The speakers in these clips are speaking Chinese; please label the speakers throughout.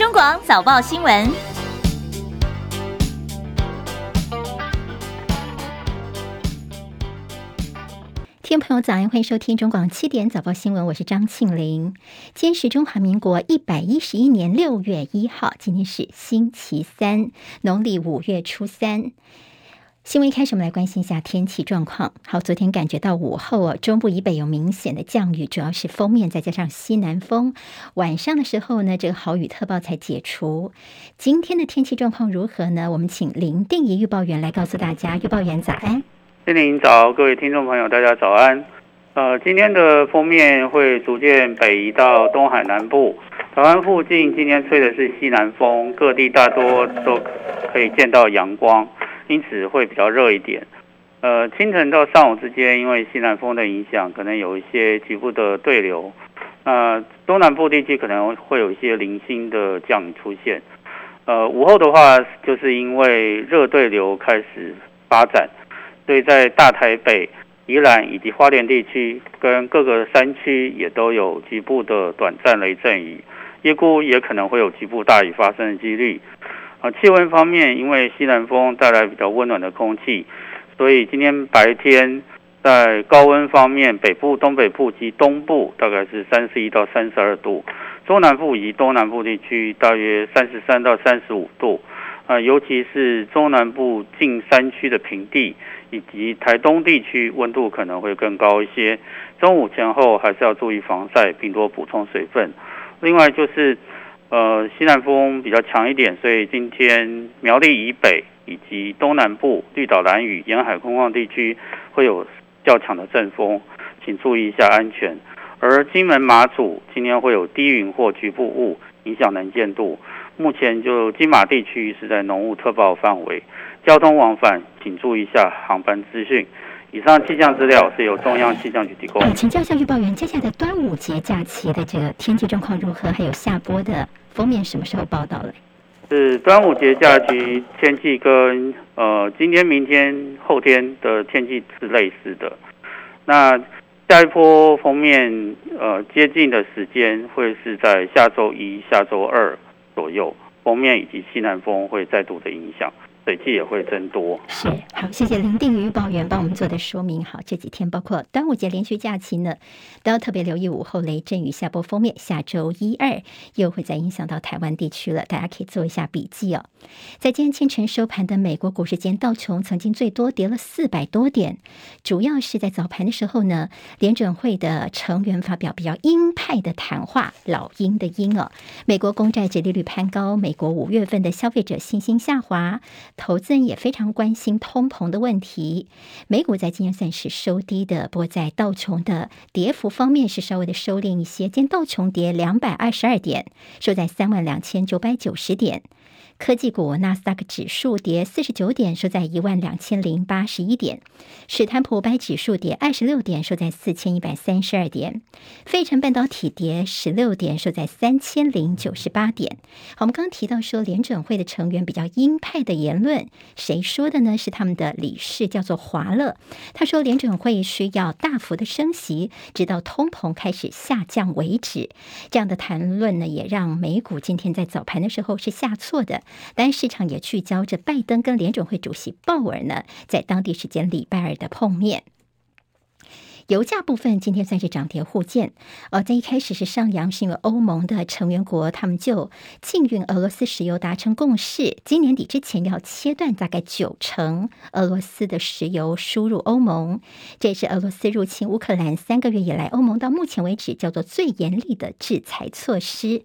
Speaker 1: 中广早报新闻，
Speaker 2: 听众朋友早安，欢迎收听中广七点早报新闻，我是张庆玲。今天是中华民国一百一十一年六月一号，今天是星期三，农历五月初三。新闻一开始，我们来关心一下天气状况。好，昨天感觉到午后哦，中部以北有明显的降雨，主要是锋面再加上西南风。晚上的时候呢，这个豪雨特报才解除。今天的天气状况如何呢？我们请林定仪预报员来告诉大家。预报员早安，
Speaker 3: 心灵早，各位听众朋友，大家早安。呃，今天的锋面会逐渐北移到东海南部，台湾附近今天吹的是西南风，各地大多都可以见到阳光。因此会比较热一点，呃，清晨到上午之间，因为西南风的影响，可能有一些局部的对流，那东南部地区可能会有一些零星的降雨出现，呃，午后的话，就是因为热对流开始发展，所以在大台北、宜兰以及花莲地区跟各个山区也都有局部的短暂雷阵雨，预估也可能会有局部大雨发生的几率。啊，气温方面，因为西南风带来比较温暖的空气，所以今天白天在高温方面，北部、东北部及东部大概是三十一到三十二度，中南部以及东南部地区大约三十三到三十五度。啊，尤其是中南部近山区的平地以及台东地区，温度可能会更高一些。中午前后还是要注意防晒，并多补充水分。另外就是。呃，西南风比较强一点，所以今天苗栗以北以及东南部绿岛、兰屿沿海空旷地区会有较强的阵风，请注意一下安全。而金门、马祖今天会有低云或局部雾影响能见度，目前就金马地区是在浓雾特报范围，交通往返请注意一下航班资讯。以上气象资料是由中央气象局提供。
Speaker 2: 请教一下预报员，接下来的端午节假期的这个天气状况如何？还有下播的封面什么时候报道了？
Speaker 3: 是端午节假期天气跟呃今天、明天、后天的天气是类似的。那下一波封面呃接近的时间会是在下周一下周二左右，封面以及西南风会再度的影响。水汽也会增多。
Speaker 2: 是，好，谢谢林定宇预报员帮我们做的说明。好，这几天包括端午节连续假期呢，都要特别留意午后雷阵雨下波封面。下周一二又会再影响到台湾地区了，大家可以做一下笔记哦。在今天清晨收盘的美国股市间，道琼曾经最多跌了四百多点，主要是在早盘的时候呢，联准会的成员发表比较鹰派的谈话，老鹰的鹰哦。美国公债殖利率攀高，美国五月份的消费者信心下滑。投资人也非常关心通膨的问题。美股在今天算是收低的，不过在道琼的跌幅方面是稍微的收敛一些。今天道琼跌两百二十二点，收在三万两千九百九十点。科技股纳斯达克指数跌四十九点，收在一万两千零八十一点；史坦普五百指数跌二十六点，收在四千一百三十二点；费城半导体跌十六点，收在三千零九十八点。我们刚刚提到说联准会的成员比较鹰派的言论，谁说的呢？是他们的理事，叫做华勒。他说联准会需要大幅的升息，直到通膨开始下降为止。这样的谈论呢，也让美股今天在早盘的时候是下挫的。但市场也聚焦着拜登跟联准会主席鲍尔呢，在当地时间礼拜二的碰面。油价部分今天算是涨跌互见，呃，在一开始是上扬，是因为欧盟的成员国他们就禁运俄罗斯石油达成共识，今年底之前要切断大概九成俄罗斯的石油输入欧盟。这也是俄罗斯入侵乌克兰三个月以来，欧盟到目前为止叫做最严厉的制裁措施。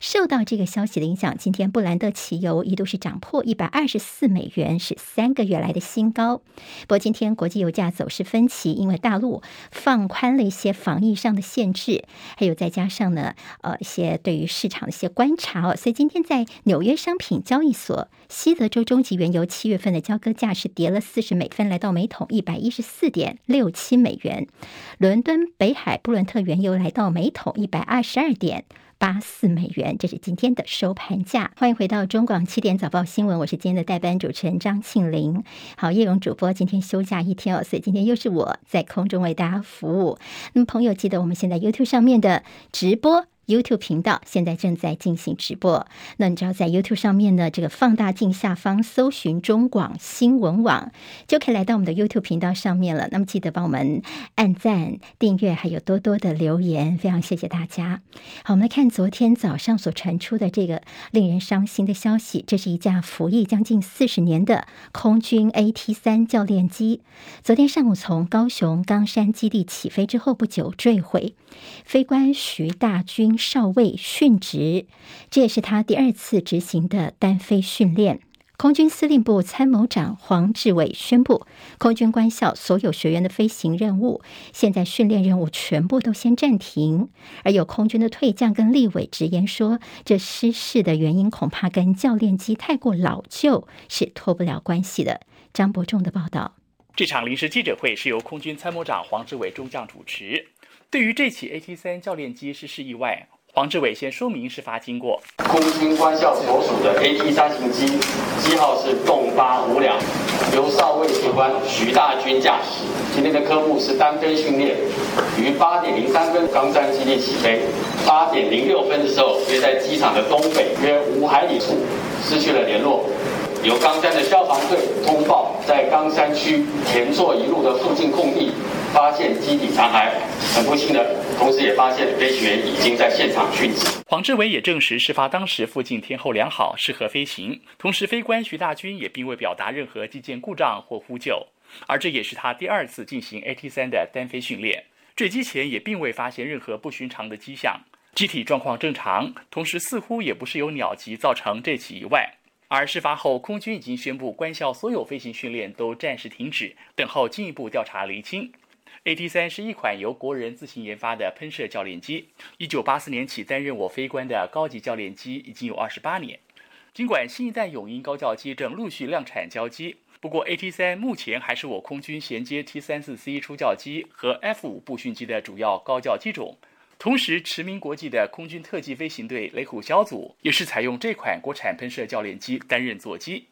Speaker 2: 受到这个消息的影响，今天布兰特期油一度是涨破一百二十四美元，是三个月来的新高。不过今天国际油价走势分歧，因为大陆。放宽了一些防疫上的限制，还有再加上呢，呃，一些对于市场的一些观察哦，所以今天在纽约商品交易所，西德州中级原油七月份的交割价是跌了四十美分，来到每桶一百一十四点六七美元。伦敦北海布伦特原油来到每桶一百二十二点八四美元，这是今天的收盘价。欢迎回到中广七点早报新闻，我是今天的代班主持人张庆玲。好，叶荣主播今天休假一天哦，所以今天又是我在空中为大家服务。那么朋友记得我们现在 YouTube 上面的直播。YouTube 频道现在正在进行直播。那你知道在 YouTube 上面呢，这个放大镜下方搜寻中广新闻网，就可以来到我们的 YouTube 频道上面了。那么记得帮我们按赞、订阅，还有多多的留言，非常谢谢大家。好，我们来看昨天早上所传出的这个令人伤心的消息，这是一架服役将近四十年的空军 AT 三教练机，昨天上午从高雄冈山基地起飞之后不久坠毁，飞官徐大军。少尉殉职，这也是他第二次执行的单飞训练。空军司令部参谋长黄志伟宣布，空军官校所有学员的飞行任务，现在训练任务全部都先暂停。而有空军的退将跟立委直言说，这失事的原因恐怕跟教练机太过老旧是脱不了关系的。张伯仲的报道，
Speaker 1: 这场临时记者会是由空军参谋长黄志伟中将主持。对于这起 AT 三教练机失事意外，黄志伟先说明事发经过。
Speaker 4: 空军官校所属的 AT 三型机，机号是动八五两，由少尉飞官徐大军驾驶。今天的科目是单飞训练，于八点零三分冈山基地起飞。八点零六分的时候，约在机场的东北约五海里处失去了联络。由冈山的消防队通报，在冈山区田座一路的附近空地。发现机体残骸，很不幸的，同时也发现飞行员已经在现场殉职。
Speaker 1: 黄志伟也证实，事发当时附近天候良好，适合飞行。同时，飞官徐大军也并未表达任何机件故障或呼救，而这也是他第二次进行 AT 三的单飞训练。坠机前也并未发现任何不寻常的迹象，机体状况正常，同时似乎也不是由鸟击造成这起意外。而事发后，空军已经宣布官校所有飞行训练都暂时停止，等候进一步调查厘清。AT 三是一款由国人自行研发的喷射教练机，一九八四年起担任我飞官的高级教练机，已经有二十八年。尽管新一代永鹰高教机正陆续量产交机，不过 AT 三目前还是我空军衔接 T 三四 C 初教机和 F 五步训机的主要高教机种。同时，驰名国际的空军特技飞行队雷虎小组也是采用这款国产喷射教练机担任座机。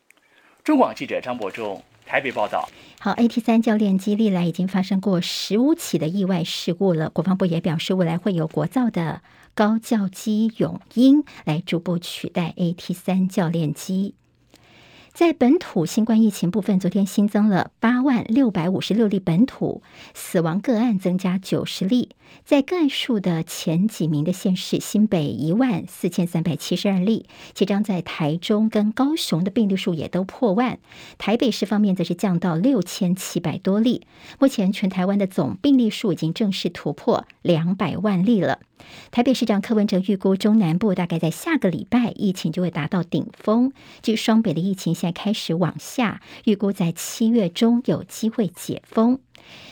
Speaker 1: 中广记者张伯仲。台北报道，
Speaker 2: 好，AT 三教练机历来已经发生过十五起的意外事故了。国防部也表示，未来会有国造的高教机永鹰来逐步取代 AT 三教练机。在本土新冠疫情部分，昨天新增了八万六百五十六例本土死亡个案，增加九十例。在个案数的前几名的县市，新北一万四千三百七十二例，其中在台中跟高雄的病例数也都破万。台北市方面则是降到六千七百多例。目前全台湾的总病例数已经正式突破两百万例了。台北市长柯文哲预估，中南部大概在下个礼拜疫情就会达到顶峰。据双北的疫情现在开始往下，预估在七月中有机会解封。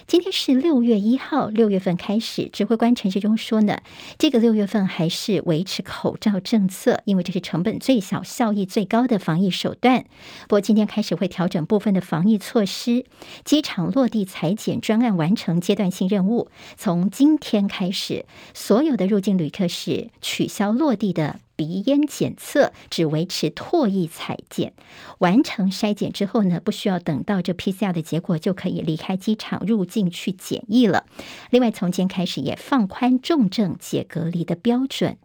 Speaker 2: 今天是六月一号，六月份开始，指挥官陈时中说呢，这个六月份还是维持口罩政策，因为这是成本最小、效益最高的防疫手段。不过今天开始会调整部分的防疫措施，机场落地采检专案完成阶段性任务，从今天开始，所有的入境旅客是取消落地的。鼻咽检测只维持唾液采检，完成筛检之后呢，不需要等到这 PCR 的结果就可以离开机场入境去检疫了。另外，从今天开始也放宽重症解隔离的标准。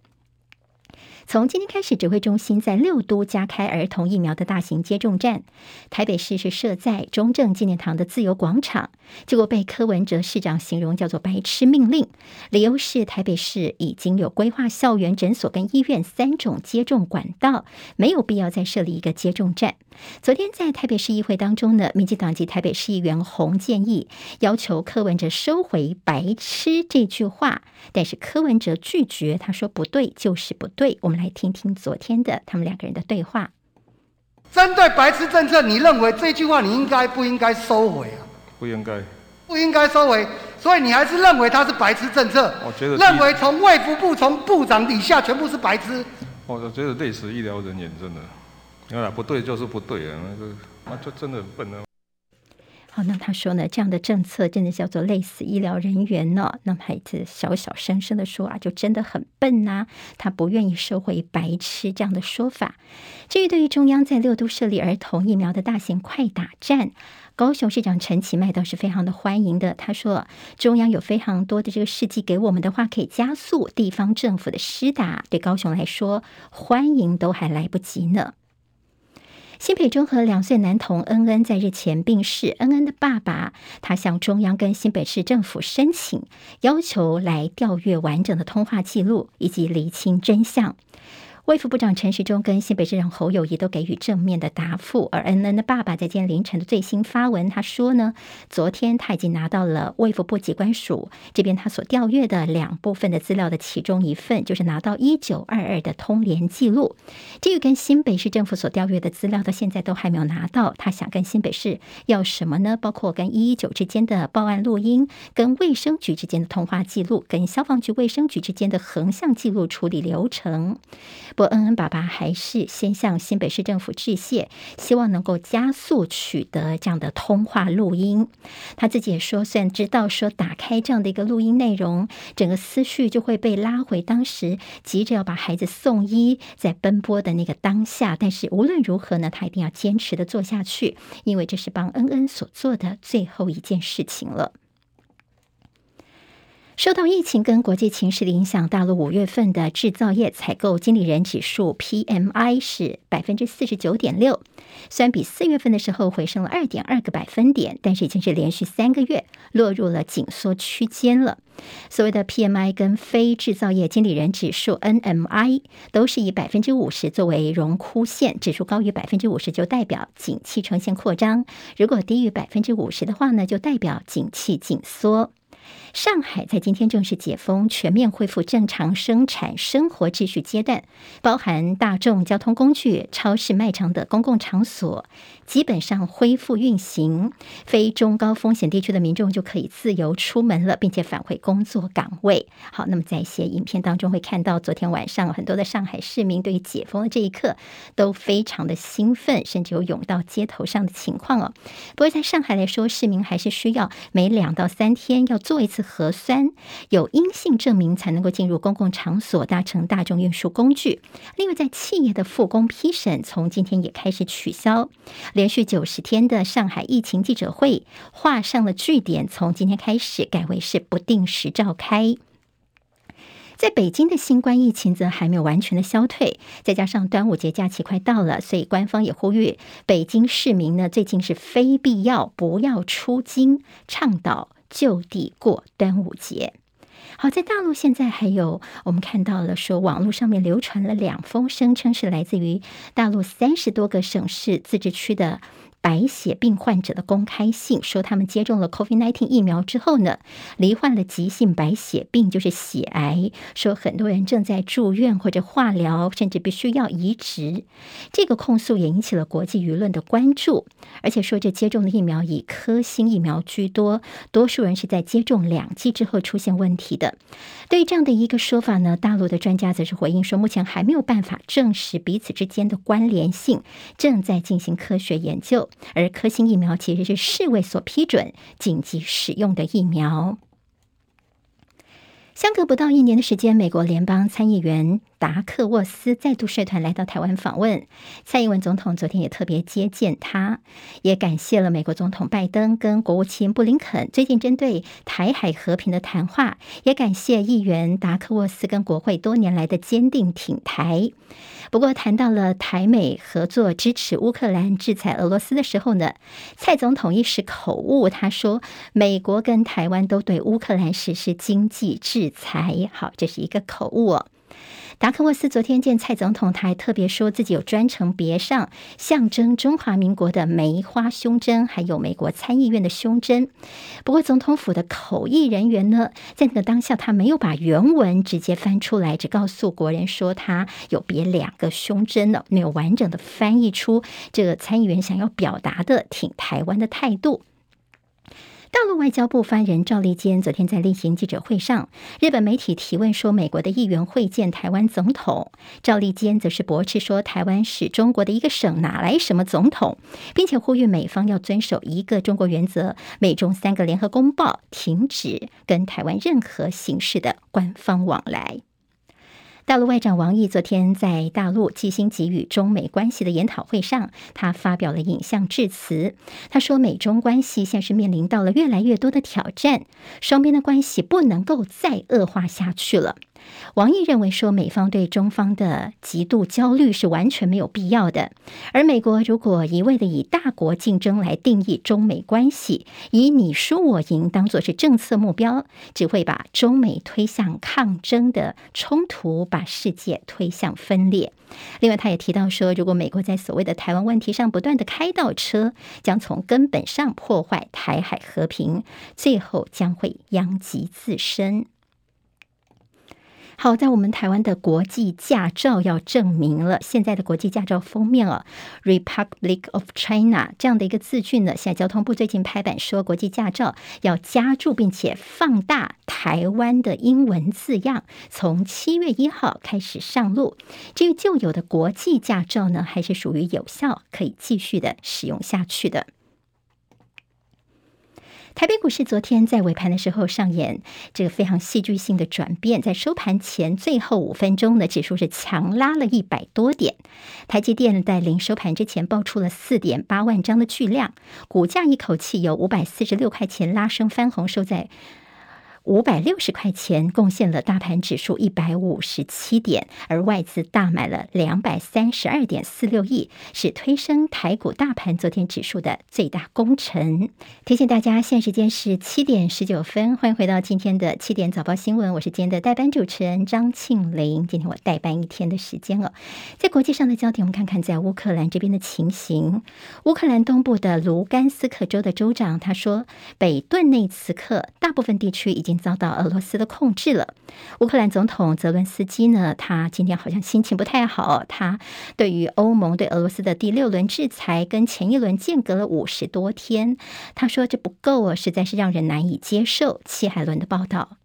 Speaker 2: 从今天开始，指挥中心在六都加开儿童疫苗的大型接种站。台北市是设在中正纪念堂的自由广场，结果被柯文哲市长形容叫做“白痴命令”，理由是台北市已经有规划校园、诊所跟医院三种接种管道，没有必要再设立一个接种站。昨天在台北市议会当中呢，民进党籍台北市议员洪建义要求柯文哲收回“白痴”这句话，但是柯文哲拒绝，他说不对就是不对。我们。来听听昨天的他们两个人的对话。
Speaker 5: 针对白痴政策，你认为这句话你应该不应该收回啊？
Speaker 6: 不应该，
Speaker 5: 不应该收回。所以你还是认为他是白痴政策？
Speaker 6: 我觉得
Speaker 5: 认为从卫福部从部长以下全部是白痴。
Speaker 6: 我觉得类似医疗人员真的，啊不对就是不对啊，那个那就真的很笨啊。
Speaker 2: 好，那他说呢，这样的政策真的叫做累死医疗人员呢？那么孩子小小声声的说啊，就真的很笨呐、他不愿意收回“白痴”这样的说法。至于对于中央在六都设立儿童疫苗的大型快打站。高雄市长陈其迈倒是非常的欢迎的。他说，中央有非常多的这个事迹给我们的话，可以加速地方政府的施打。对高雄来说，欢迎都还来不及呢。新北中和两岁男童恩恩在日前病逝，恩恩的爸爸他向中央跟新北市政府申请，要求来调阅完整的通话记录以及厘清真相。卫福部长陈时中跟新北市长侯友谊都给予正面的答复，而恩恩的爸爸在今天凌晨的最新发文，他说呢，昨天他已经拿到了卫福部机关署这边他所调阅的两部分的资料的其中一份，就是拿到一九二二的通联记录。至于跟新北市政府所调阅的资料，到现在都还没有拿到。他想跟新北市要什么呢？包括跟一一九之间的报案录音，跟卫生局之间的通话记录，跟消防局、卫生局之间的横向记录处理流程。不过，恩恩爸爸还是先向新北市政府致谢，希望能够加速取得这样的通话录音。他自己也说，虽然知道说打开这样的一个录音内容，整个思绪就会被拉回当时急着要把孩子送医，在奔波的那个当下。但是无论如何呢，他一定要坚持的做下去，因为这是帮恩恩所做的最后一件事情了。受到疫情跟国际情势的影响，大陆五月份的制造业采购经理人指数 PMI 是百分之四十九点六，虽然比四月份的时候回升了二点二个百分点，但是已经是连续三个月落入了紧缩区间了。所谓的 PMI 跟非制造业经理人指数 NMI 都是以百分之五十作为荣枯线，指数高于百分之五十就代表景气呈现扩张，如果低于百分之五十的话呢，就代表景气紧缩。上海在今天正式解封，全面恢复正常生产生活秩序阶段，包含大众交通工具、超市、卖场等公共场所。基本上恢复运行，非中高风险地区的民众就可以自由出门了，并且返回工作岗位。好，那么在一些影片当中会看到，昨天晚上很多的上海市民对于解封的这一刻都非常的兴奋，甚至有涌到街头上的情况哦。不过在上海来说，市民还是需要每两到三天要做一次核酸，有阴性证明才能够进入公共场所，搭乘大众运输工具。另外，在企业的复工批审从今天也开始取消。连续九十天的上海疫情记者会画上了句点，从今天开始改为是不定时召开。在北京的新冠疫情则还没有完全的消退，再加上端午节假期快到了，所以官方也呼吁北京市民呢，最近是非必要不要出京，倡导就地过端午节。好，在大陆现在还有我们看到了说，网络上面流传了两封声称是来自于大陆三十多个省市自治区的。白血病患者的公开信说，他们接种了 COVID-19 疫苗之后呢，罹患了急性白血病，就是血癌。说很多人正在住院或者化疗，甚至必须要移植。这个控诉也引起了国际舆论的关注，而且说这接种的疫苗以科兴疫苗居多，多数人是在接种两剂之后出现问题的。对于这样的一个说法呢，大陆的专家则是回应说，目前还没有办法证实彼此之间的关联性，正在进行科学研究。而科兴疫苗其实是世卫所批准紧急使用的疫苗。相隔不到一年的时间，美国联邦参议员达克沃斯再度率团来到台湾访问。蔡英文总统昨天也特别接见他，也感谢了美国总统拜登跟国务卿布林肯最近针对台海和平的谈话，也感谢议员达克沃斯跟国会多年来的坚定挺台。不过，谈到了台美合作支持乌克兰制裁俄罗斯的时候呢，蔡总统一时口误，他说美国跟台湾都对乌克兰实施经济制裁。好，这是一个口误哦。达克沃斯昨天见蔡总统，他还特别说自己有专程别上象征中华民国的梅花胸针，还有美国参议院的胸针。不过，总统府的口译人员呢，在那个当下，他没有把原文直接翻出来，只告诉国人说他有别两个胸针呢，没有完整的翻译出这个参议员想要表达的挺台湾的态度。大陆外交部发言人赵立坚昨天在例行记者会上，日本媒体提问说，美国的议员会见台湾总统，赵立坚则是驳斥说，台湾是中国的一个省，哪来什么总统，并且呼吁美方要遵守一个中国原则，美中三个联合公报，停止跟台湾任何形式的官方往来。大陆外长王毅昨天在大陆季辛吉与中美关系的研讨会上，他发表了影像致辞。他说，美中关系现在是面临到了越来越多的挑战，双边的关系不能够再恶化下去了。王毅认为说，美方对中方的极度焦虑是完全没有必要的。而美国如果一味的以大国竞争来定义中美关系，以你输我赢当作是政策目标，只会把中美推向抗争的冲突，把世界推向分裂。另外，他也提到说，如果美国在所谓的台湾问题上不断的开倒车，将从根本上破坏台海和平，最后将会殃及自身。好，在我们台湾的国际驾照要证明了，现在的国际驾照封面哦，Republic of China 这样的一个字句呢，现在交通部最近拍板说，国际驾照要加注并且放大台湾的英文字样，从七月一号开始上路。至于旧有的国际驾照呢，还是属于有效，可以继续的使用下去的。台北股市昨天在尾盘的时候上演这个非常戏剧性的转变，在收盘前最后五分钟呢指数是强拉了一百多点。台积电在临收盘之前爆出了四点八万张的巨量，股价一口气由五百四十六块钱拉升翻红，收在。五百六十块钱贡献了大盘指数一百五十七点，而外资大买了两百三十二点四六亿，是推升台股大盘昨天指数的最大功臣。提醒大家，现时间是七点十九分，欢迎回到今天的七点早报新闻，我是今天的代班主持人张庆玲。今天我代班一天的时间了，在国际上的焦点，我们看看在乌克兰这边的情形。乌克兰东部的卢甘斯克州的州长他说，北顿内茨克大部分地区已经。遭到俄罗斯的控制了。乌克兰总统泽伦斯基呢，他今天好像心情不太好。他对于欧盟对俄罗斯的第六轮制裁，跟前一轮间隔了五十多天，他说这不够啊，实在是让人难以接受。齐海伦的报道。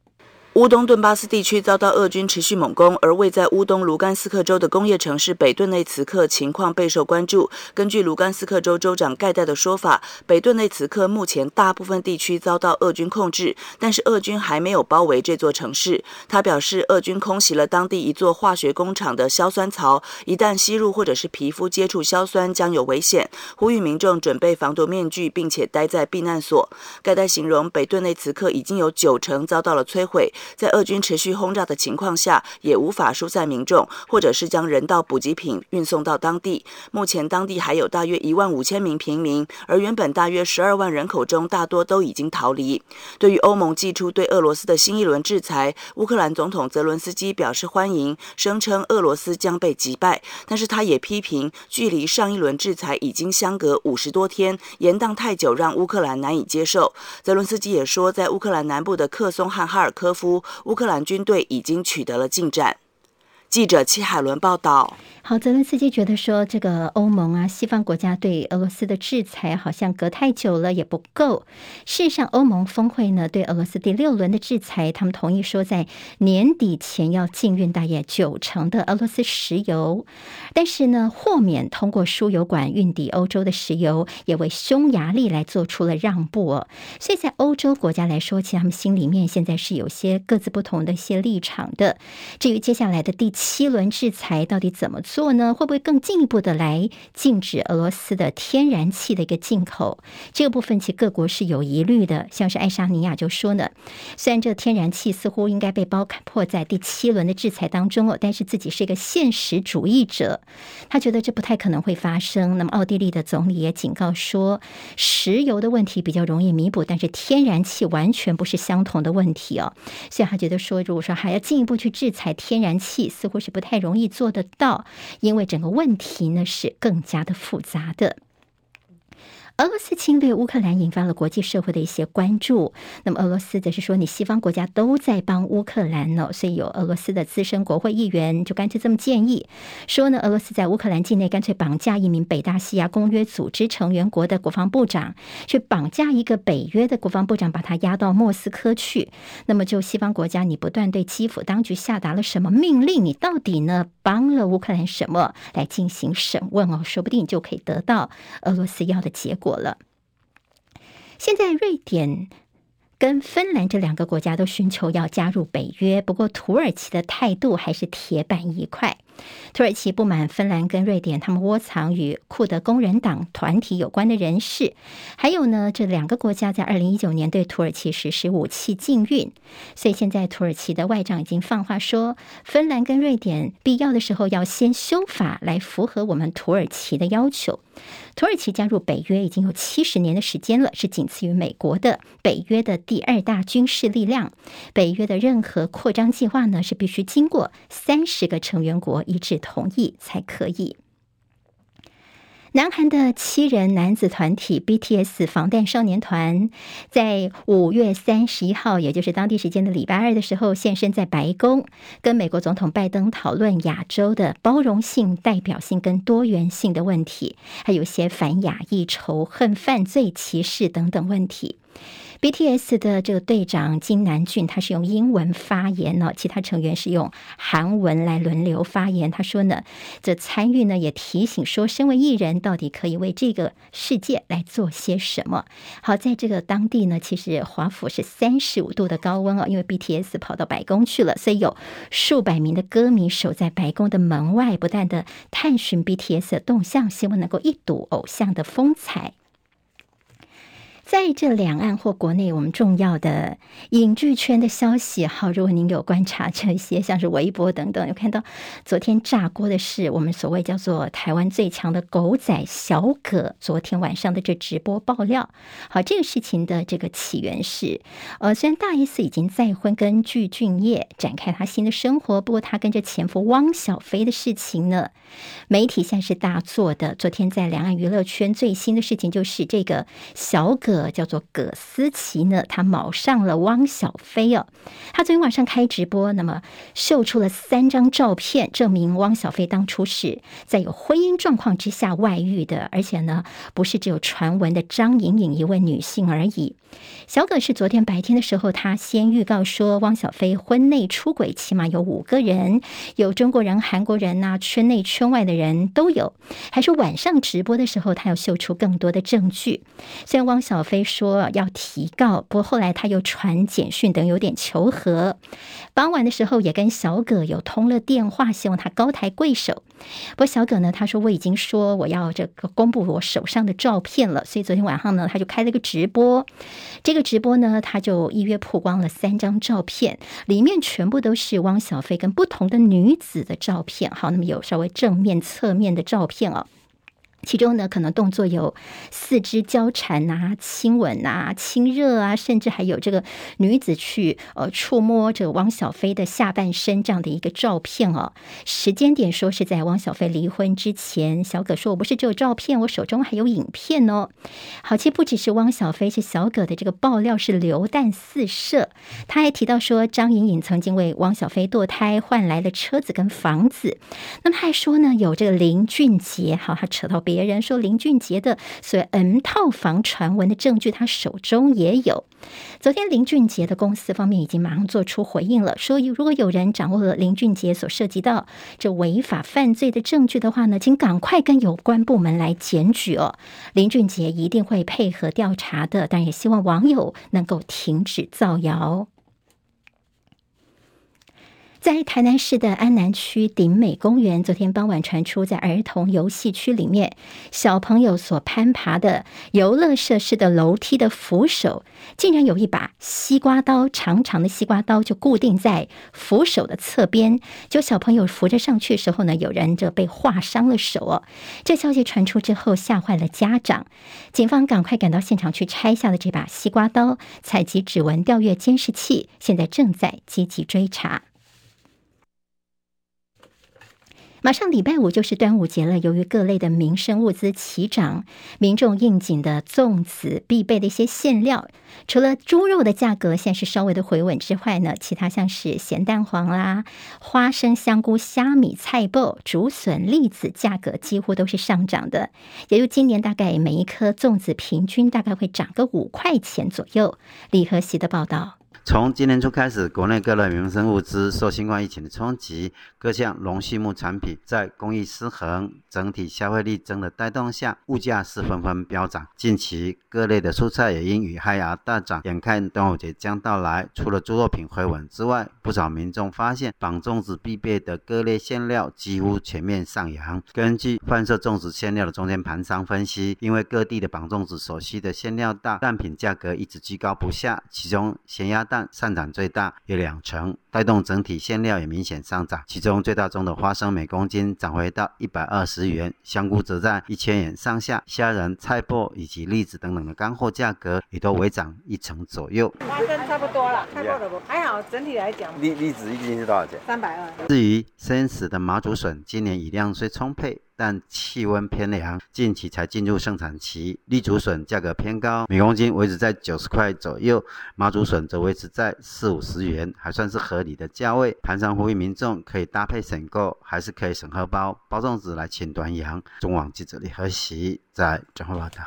Speaker 7: 乌东顿巴斯地区遭到俄军持续猛攻，而位在乌东卢甘斯克州的工业城市北顿内茨克情况备受关注。根据卢甘斯克州州长盖代的说法，北顿内茨克目前大部分地区遭到俄军控制，但是俄军还没有包围这座城市。他表示，俄军空袭了当地一座化学工厂的硝酸槽，一旦吸入或者是皮肤接触硝酸将有危险，呼吁民众准备防毒面具，并且待在避难所。盖代形容北顿内茨克已经有九成遭到了摧毁。在俄军持续轰炸的情况下，也无法疏散民众，或者是将人道补给品运送到当地。目前当地还有大约一万五千名平民，而原本大约十二万人口中，大多都已经逃离。对于欧盟祭出对俄罗斯的新一轮制裁，乌克兰总统泽伦斯基表示欢迎，声称俄罗斯将被击败。但是他也批评，距离上一轮制裁已经相隔五十多天，延宕太久，让乌克兰难以接受。泽伦斯基也说，在乌克兰南部的克松和哈尔科夫。乌克兰军队已经取得了进展。记者戚海伦报道。
Speaker 2: 好，泽伦斯基觉得说，这个欧盟啊，西方国家对俄罗斯的制裁好像隔太久了，也不够。事实上，欧盟峰会呢，对俄罗斯第六轮的制裁，他们同意说，在年底前要禁运大约九成的俄罗斯石油，但是呢，豁免通过输油管运抵欧洲的石油，也为匈牙利来做出了让步。所以在欧洲国家来说，其实他们心里面现在是有些各自不同的一些立场的。至于接下来的第七轮制裁到底怎么做？呢？会不会更进一步的来禁止俄罗斯的天然气的一个进口？这个部分其实各国是有疑虑的。像是爱沙尼亚就说呢，虽然这天然气似乎应该被包括在第七轮的制裁当中哦，但是自己是一个现实主义者，他觉得这不太可能会发生。那么奥地利的总理也警告说，石油的问题比较容易弥补，但是天然气完全不是相同的问题哦。所以他觉得说，如果说还要进一步去制裁天然气，似或是不太容易做得到。因为整个问题呢是更加的复杂的。俄罗斯侵略乌克兰引发了国际社会的一些关注。那么俄罗斯则是说，你西方国家都在帮乌克兰呢，所以有俄罗斯的资深国会议员就干脆这么建议说呢，俄罗斯在乌克兰境内干脆绑架一名北大西洋公约组织成员国的国防部长，去绑架一个北约的国防部长，把他押到莫斯科去。那么就西方国家，你不断对基辅当局下达了什么命令？你到底呢帮了乌克兰什么来进行审问哦？说不定就可以得到俄罗斯要的结果。了。现在瑞典跟芬兰这两个国家都寻求要加入北约，不过土耳其的态度还是铁板一块。土耳其不满芬兰跟瑞典，他们窝藏与库德工人党团体有关的人士，还有呢，这两个国家在二零一九年对土耳其实施武器禁运，所以现在土耳其的外长已经放话说，芬兰跟瑞典必要的时候要先修法来符合我们土耳其的要求。土耳其加入北约已经有七十年的时间了，是仅次于美国的北约的第二大军事力量。北约的任何扩张计划呢，是必须经过三十个成员国一致同意才可以。南韩的七人男子团体 BTS 防弹少年团，在五月三十一号，也就是当地时间的礼拜二的时候，现身在白宫，跟美国总统拜登讨论亚洲的包容性、代表性跟多元性的问题，还有些反亚裔仇恨、犯罪、歧视等等问题。BTS 的这个队长金南俊，他是用英文发言呢，其他成员是用韩文来轮流发言。他说呢，这参与呢也提醒说，身为艺人，到底可以为这个世界来做些什么？好，在这个当地呢，其实华府是三十五度的高温哦，因为 BTS 跑到白宫去了，所以有数百名的歌迷守在白宫的门外，不断的探寻 BTS 的动向，希望能够一睹偶像的风采。在这两岸或国内，我们重要的影剧圈的消息，好，如果您有观察这些，像是微博等等，有看到昨天炸锅的是我们所谓叫做台湾最强的狗仔小葛，昨天晚上的这直播爆料。好，这个事情的这个起源是，呃，虽然大 S 已经再婚，跟具俊晔展开他新的生活，不过他跟着前夫汪小菲的事情呢，媒体现在是大做的。昨天在两岸娱乐圈最新的事情就是这个小葛。叫做葛思琪呢，她卯上了汪小菲哦。她昨天晚上开直播，那么秀出了三张照片，证明汪小菲当初是在有婚姻状况之下外遇的，而且呢，不是只有传闻的张颖颖一位女性而已。小葛是昨天白天的时候，他先预告说，汪小菲婚内出轨，起码有五个人，有中国人、韩国人呐、圈内圈外的人都有。还是晚上直播的时候，他要秀出更多的证据。虽然汪小菲说要提告，不过后来他又传简讯等有点求和。傍晚的时候也跟小葛有通了电话，希望他高抬贵手。不过小葛呢，他说我已经说我要这个公布我手上的照片了，所以昨天晚上呢，他就开了个直播。这个直播呢，他就一约曝光了三张照片，里面全部都是汪小菲跟不同的女子的照片。好，那么有稍微正面、侧面的照片哦。其中呢，可能动作有四肢交缠啊、亲吻啊、亲热啊，甚至还有这个女子去呃触摸着汪小菲的下半身这样的一个照片哦。时间点说是在汪小菲离婚之前，小葛说：“我不是只有照片，我手中还有影片哦。”好，其实不只是汪小菲，是小葛的这个爆料是流弹四射。他还提到说，张颖颖曾经为汪小菲堕胎换来了车子跟房子。那么还说呢，有这个林俊杰，好，他扯到别。别人说林俊杰的所谓 N 套房传闻的证据，他手中也有。昨天林俊杰的公司方面已经马上做出回应了，说如果有人掌握了林俊杰所涉及到这违法犯罪的证据的话呢，请赶快跟有关部门来检举哦。林俊杰一定会配合调查的，但也希望网友能够停止造谣。在台南市的安南区顶美公园，昨天傍晚传出，在儿童游戏区里面，小朋友所攀爬的游乐设施的楼梯的扶手，竟然有一把西瓜刀，长长的西瓜刀就固定在扶手的侧边。就小朋友扶着上去的时候呢，有人就被划伤了手哦。这消息传出之后，吓坏了家长，警方赶快赶到现场去拆下了这把西瓜刀，采集指纹，调阅监视器，现在正在积极追查。马上礼拜五就是端午节了，由于各类的民生物资齐涨，民众应景的粽子必备的一些馅料，除了猪肉的价格现在是稍微的回稳之外呢，其他像是咸蛋黄啦、花生、香菇、虾米、菜脯、竹笋、栗子，价格几乎都是上涨的。也就今年大概每一颗粽子平均大概会涨个五块钱左右。李和喜的报道。
Speaker 8: 从今年初开始，国内各类民生物资受新冠疫情的冲击，各项农畜牧产品在供应失衡、整体消费力增的带动下，物价是纷纷飙涨。近期各类的蔬菜也因与害而大涨。眼看端午节将到来，除了猪肉品回稳之外，不少民众发现绑粽子必备的各类馅料几乎全面上扬。根据贩售粽子馅料的中间盘商分析，因为各地的绑粽子所需的馅料大，蛋品价格一直居高不下，其中咸鸭蛋但上涨最大，有两成，带动整体馅料也明显上涨。其中最大宗的花生每公斤涨回到一百二十元，香菇则在一千元上下。虾仁、菜脯以及栗子等等的干货价格也都微涨一成左右。
Speaker 9: 花生差不多了，菜脯了不还好，整体来讲。
Speaker 8: 栗栗子一斤是多少钱？
Speaker 9: 三百二。
Speaker 8: 至于生食的麻竹笋，今年雨量虽充沛。但气温偏凉，近期才进入盛产期。栗竹笋价格偏高，每公斤维持在九十块左右，麻竹笋则维持在四五十元，还算是合理的价位。盘商呼吁民众可以搭配选购，还是可以省荷包，包粽子来请端阳。中网记者李和喜在转发报道。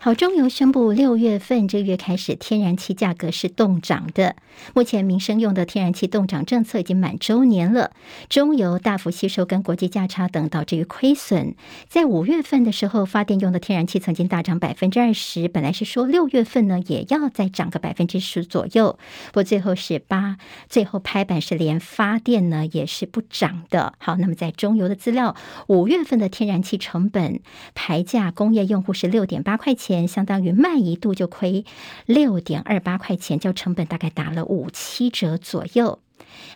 Speaker 2: 好，中油宣布六月份这个月开始，天然气价格是冻涨的。目前民生用的天然气冻涨政策已经满周年了，中油大幅吸收跟国际价差等，导致于亏损。在五月份的时候，发电用的天然气曾经大涨百分之二十，本来是说六月份呢也要再涨个百分之十左右，不过最后是八，最后拍板是连发电呢也是不涨的。好，那么在中油的资料，五月份的天然气成本牌价，工业用户是六点八块钱。钱相当于卖一度就亏六点二八块钱，就成本大概打了五七折左右。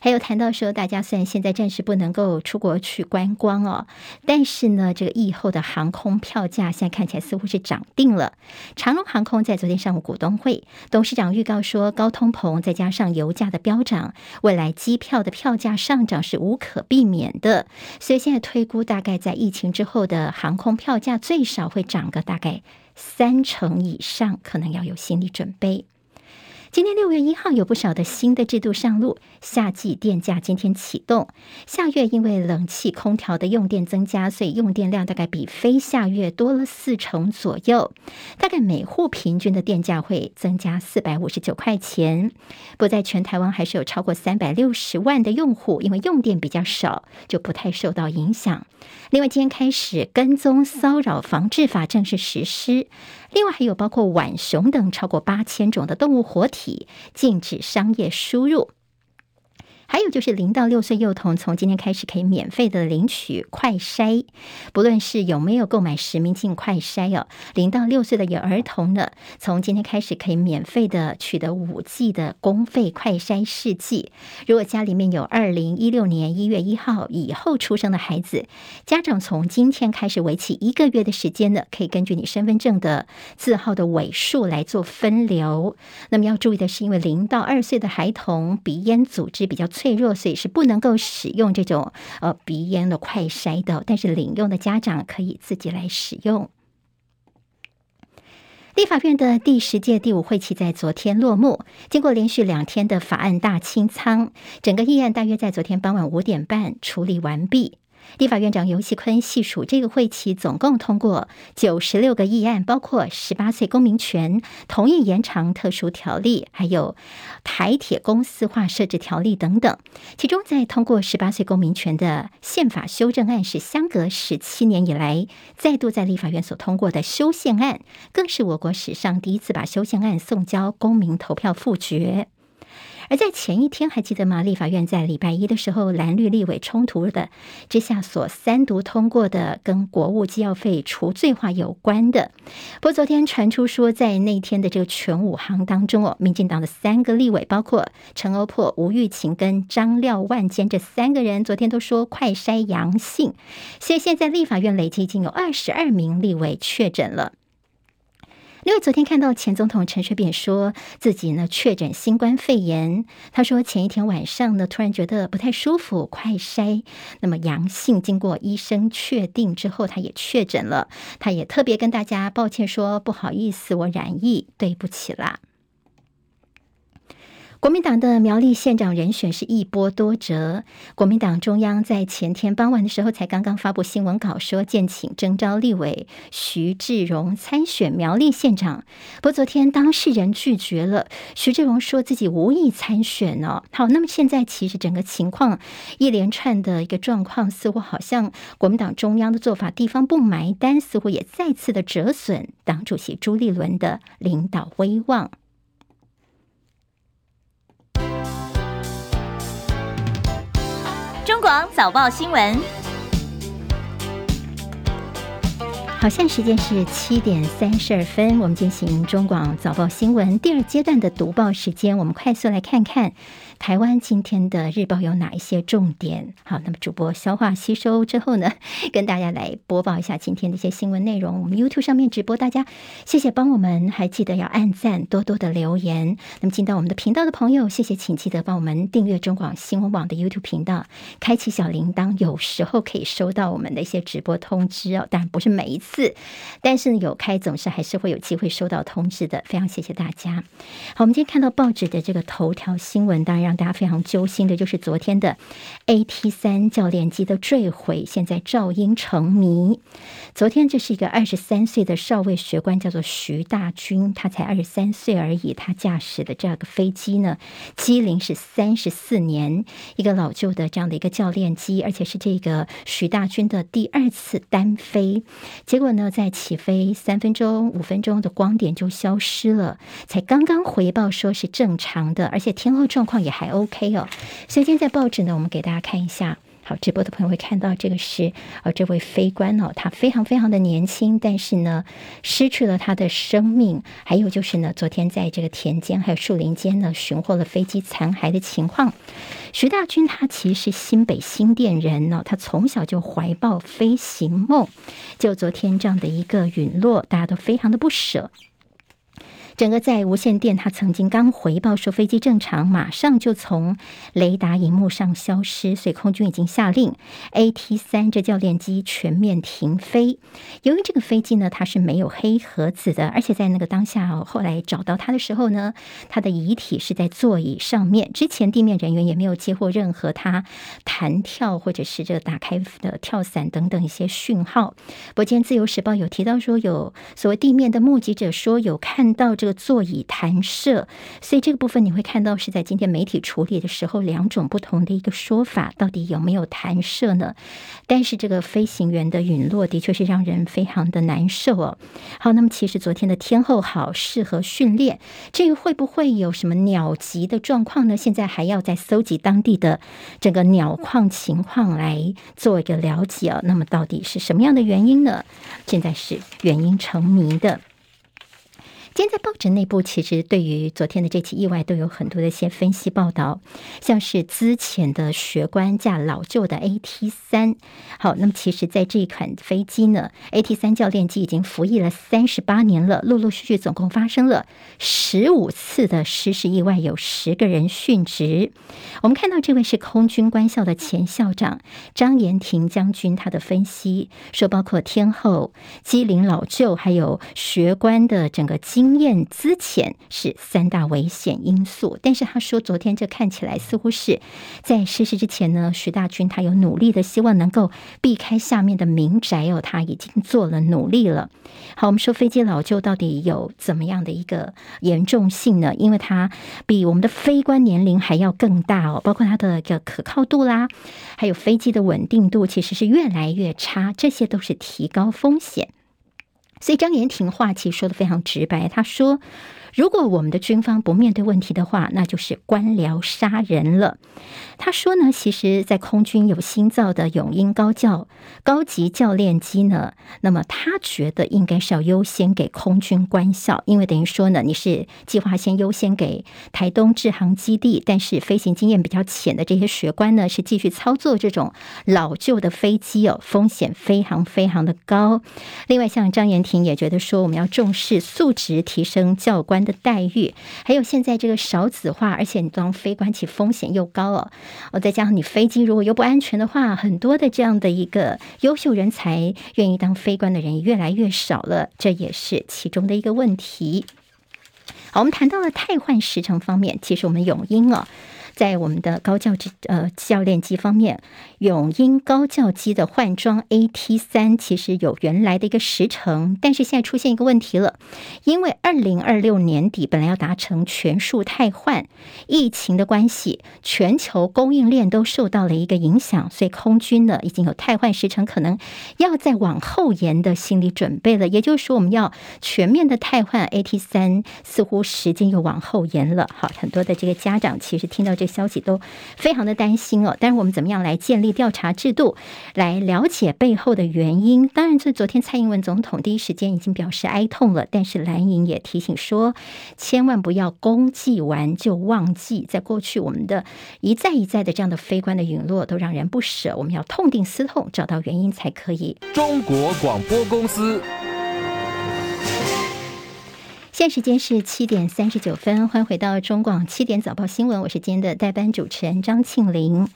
Speaker 2: 还有谈到说，大家虽然现在暂时不能够出国去观光哦，但是呢，这个疫后的航空票价现在看起来似乎是涨定了。长荣航空在昨天上午股东会，董事长预告说，高通膨再加上油价的飙涨，未来机票的票价上涨是无可避免的。所以现在推估，大概在疫情之后的航空票价最少会涨个大概三成以上，可能要有心理准备。今天六月一号有不少的新的制度上路，夏季电价今天启动。下月因为冷气空调的用电增加，所以用电量大概比非下月多了四成左右，大概每户平均的电价会增加四百五十九块钱。不在全台湾还是有超过三百六十万的用户，因为用电比较少，就不太受到影响。另外，今天开始跟踪骚扰防治法正式实施。另外还有包括浣熊等超过八千种的动物活体，禁止商业输入。还有就是零到六岁幼童，从今天开始可以免费的领取快筛，不论是有没有购买实名进快筛哦。零到六岁的有儿童呢，从今天开始可以免费的取得五 G 的公费快筛试剂。如果家里面有二零一六年一月一号以后出生的孩子，家长从今天开始为期一个月的时间呢，可以根据你身份证的字号的尾数来做分流。那么要注意的是，因为零到二岁的孩童鼻咽组织比较脆弱，所以是不能够使用这种呃鼻炎的快筛的。但是领用的家长可以自己来使用。立法院的第十届第五会期在昨天落幕，经过连续两天的法案大清仓，整个议案大约在昨天傍晚五点半处理完毕。立法院长游锡坤细数，这个会期总共通过九十六个议案，包括十八岁公民权、同意延长特殊条例，还有台铁公司化设置条例等等。其中，在通过十八岁公民权的宪法修正案，是相隔十七年以来再度在立法院所通过的修宪案，更是我国史上第一次把修宪案送交公民投票复决。而在前一天，还记得吗？立法院在礼拜一的时候，蓝绿立委冲突的之下所三读通过的跟国务机要费除罪化有关的。不过昨天传出说，在那天的这个全武行当中哦，民进党的三个立委，包括陈欧珀、吴玉琴跟张廖万坚这三个人，昨天都说快筛阳性，所以现在立法院累计已经有二十二名立委确诊了。因为昨天看到前总统陈水扁说自己呢确诊新冠肺炎，他说前一天晚上呢突然觉得不太舒服，快筛那么阳性，经过医生确定之后，他也确诊了。他也特别跟大家抱歉说不好意思，我染疫，对不起啦。国民党的苗栗县长人选是一波多折。国民党中央在前天傍晚的时候才刚刚发布新闻稿，说建请征召立委徐志荣参选苗栗县长。不过昨天当事人拒绝了，徐志荣说自己无意参选哦。好，那么现在其实整个情况一连串的一个状况，似乎好像国民党中央的做法，地方不埋单，似乎也再次的折损党主席朱立伦的领导威望。
Speaker 10: 网早报新闻，
Speaker 2: 好像时间是七点三十二分，我们进行中广早报新闻第二阶段的读报时间，我们快速来看看。台湾今天的日报有哪一些重点？好，那么主播消化吸收之后呢，跟大家来播报一下今天的一些新闻内容。我们 YouTube 上面直播，大家谢谢帮我们，还记得要按赞，多多的留言。那么进到我们的频道的朋友，谢谢，请记得帮我们订阅中广新闻网的 YouTube 频道，开启小铃铛，有时候可以收到我们的一些直播通知哦。当然不是每一次，四但是有开总是还是会有机会收到通知的。非常谢谢大家。好，我们今天看到报纸的这个头条新闻，当然让大家非常揪心的就是昨天的 AT 三教练机的坠毁，现在噪音成谜。昨天这是一个二十三岁的少尉学官，叫做徐大军，他才二十三岁而已。他驾驶的这个飞机呢，机龄是三十四年，一个老旧的这样的一个教练机，而且是这个徐大军的第二次单飞。结果呢，在起飞三分钟、五分钟的光点就消失了，才刚刚回报说是正常的，而且天后状况也还 OK 哦。所以今天在报纸呢，我们给大家看一下。直播的朋友会看到这个是呃，这位飞官哦，他非常非常的年轻，但是呢，失去了他的生命。还有就是呢，昨天在这个田间还有树林间呢，寻获了飞机残骸的情况。徐大军他其实是新北新店人呢，他从小就怀抱飞行梦，就昨天这样的一个陨落，大家都非常的不舍。整个在无线电，他曾经刚回报说飞机正常，马上就从雷达荧幕上消失，所以空军已经下令 AT 三这教练机全面停飞。由于这个飞机呢，它是没有黑盒子的，而且在那个当下哦，后来找到它的时候呢，它的遗体是在座椅上面，之前地面人员也没有接获任何它弹跳或者是这个打开的跳伞等等一些讯号。不过，今天自由时报有提到说，有所谓地面的目击者说有看到。这个座椅弹射，所以这个部分你会看到是在今天媒体处理的时候，两种不同的一个说法，到底有没有弹射呢？但是这个飞行员的陨落的确是让人非常的难受哦。好，那么其实昨天的天后好，适合训练，这个会不会有什么鸟击的状况呢？现在还要再搜集当地的整个鸟况情况来做一个了解哦。那么到底是什么样的原因呢？现在是原因成谜的。今天在报纸内部，其实对于昨天的这起意外都有很多的一些分析报道，像是资浅的学官驾老旧的 AT 三。好，那么其实，在这一款飞机呢，AT 三教练机已经服役了三十八年了，陆陆续续总共发生了十五次的失事意外，有十个人殉职。我们看到这位是空军官校的前校长张延廷将军，他的分析说，包括天后、机龄老旧，还有学官的整个机。经验资浅是三大危险因素，但是他说，昨天这看起来似乎是在失事之前呢，徐大军他有努力的希望能够避开下面的民宅哦，他已经做了努力了。好，我们说飞机老旧到底有怎么样的一个严重性呢？因为它比我们的飞官年龄还要更大哦，包括它的个可靠度啦，还有飞机的稳定度其实是越来越差，这些都是提高风险。所以张延廷话其实说的非常直白，他说。如果我们的军方不面对问题的话，那就是官僚杀人了。他说呢，其实，在空军有新造的永鹰高教高级教练机呢，那么他觉得应该是要优先给空军官校，因为等于说呢，你是计划先优先给台东制航基地，但是飞行经验比较浅的这些学官呢，是继续操作这种老旧的飞机哦，风险非常非常的高。另外，像张延廷也觉得说，我们要重视素质，提升教官的待遇，还有现在这个少子化，而且你当非官其风险又高哦，哦，再加上你飞机如果又不安全的话，很多的这样的一个优秀人才愿意当非官的人越来越少了，这也是其中的一个问题。好，我们谈到了太换时程方面，其实我们永英啊。在我们的高教机呃教练机方面，永鹰高教机的换装 AT 三其实有原来的一个时程，但是现在出现一个问题了，因为二零二六年底本来要达成全数汰换，疫情的关系，全球供应链都受到了一个影响，所以空军呢已经有汰换时程可能要再往后延的心理准备了。也就是说，我们要全面的汰换 AT 三，似乎时间又往后延了。好，很多的这个家长其实听到消息都非常的担心哦，但是我们怎么样来建立调查制度，来了解背后的原因？当然，这昨天蔡英文总统第一时间已经表示哀痛了，但是蓝营也提醒说，千万不要公祭完就忘记。在过去，我们的一再一再的这样的飞官的陨落都让人不舍，我们要痛定思痛，找到原因才可以。
Speaker 10: 中国广播公司。
Speaker 2: 现在时间是七点三十九分，欢迎回到中广七点早报新闻，我是今天的代班主持人张庆玲。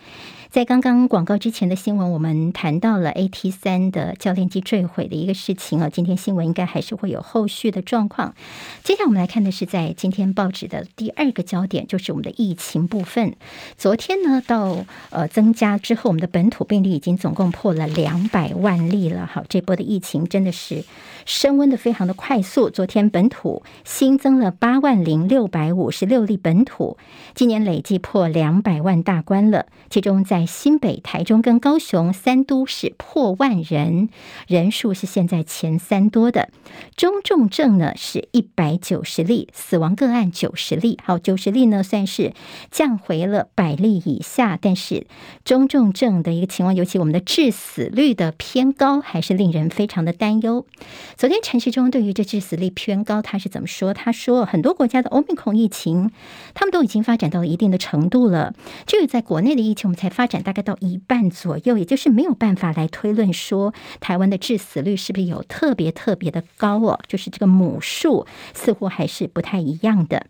Speaker 2: 在刚刚广告之前的新闻，我们谈到了 AT 三的教练机坠毁的一个事情啊。今天新闻应该还是会有后续的状况。接下来我们来看的是在今天报纸的第二个焦点，就是我们的疫情部分。昨天呢，到呃增加之后，我们的本土病例已经总共破了两百万例了。好，这波的疫情真的是升温的非常的快速。昨天本土新增了八万零六百五十六例本土，今年累计破两百万大关了。其中在新北、台中跟高雄三都是破万人，人数是现在前三多的。中重症呢是一百九十例，死亡个案九十例。好，九十例呢算是降回了百例以下，但是中重症的一个情况，尤其我们的致死率的偏高，还是令人非常的担忧。昨天陈时中对于这致死率偏高，他是怎么说？他说很多国家的欧米孔疫情，他们都已经发展到了一定的程度了，只有在国内的疫情，我们才发展。大概到一半左右，也就是没有办法来推论说台湾的致死率是不是有特别特别的高哦，就是这个母数似乎还是不太一样的。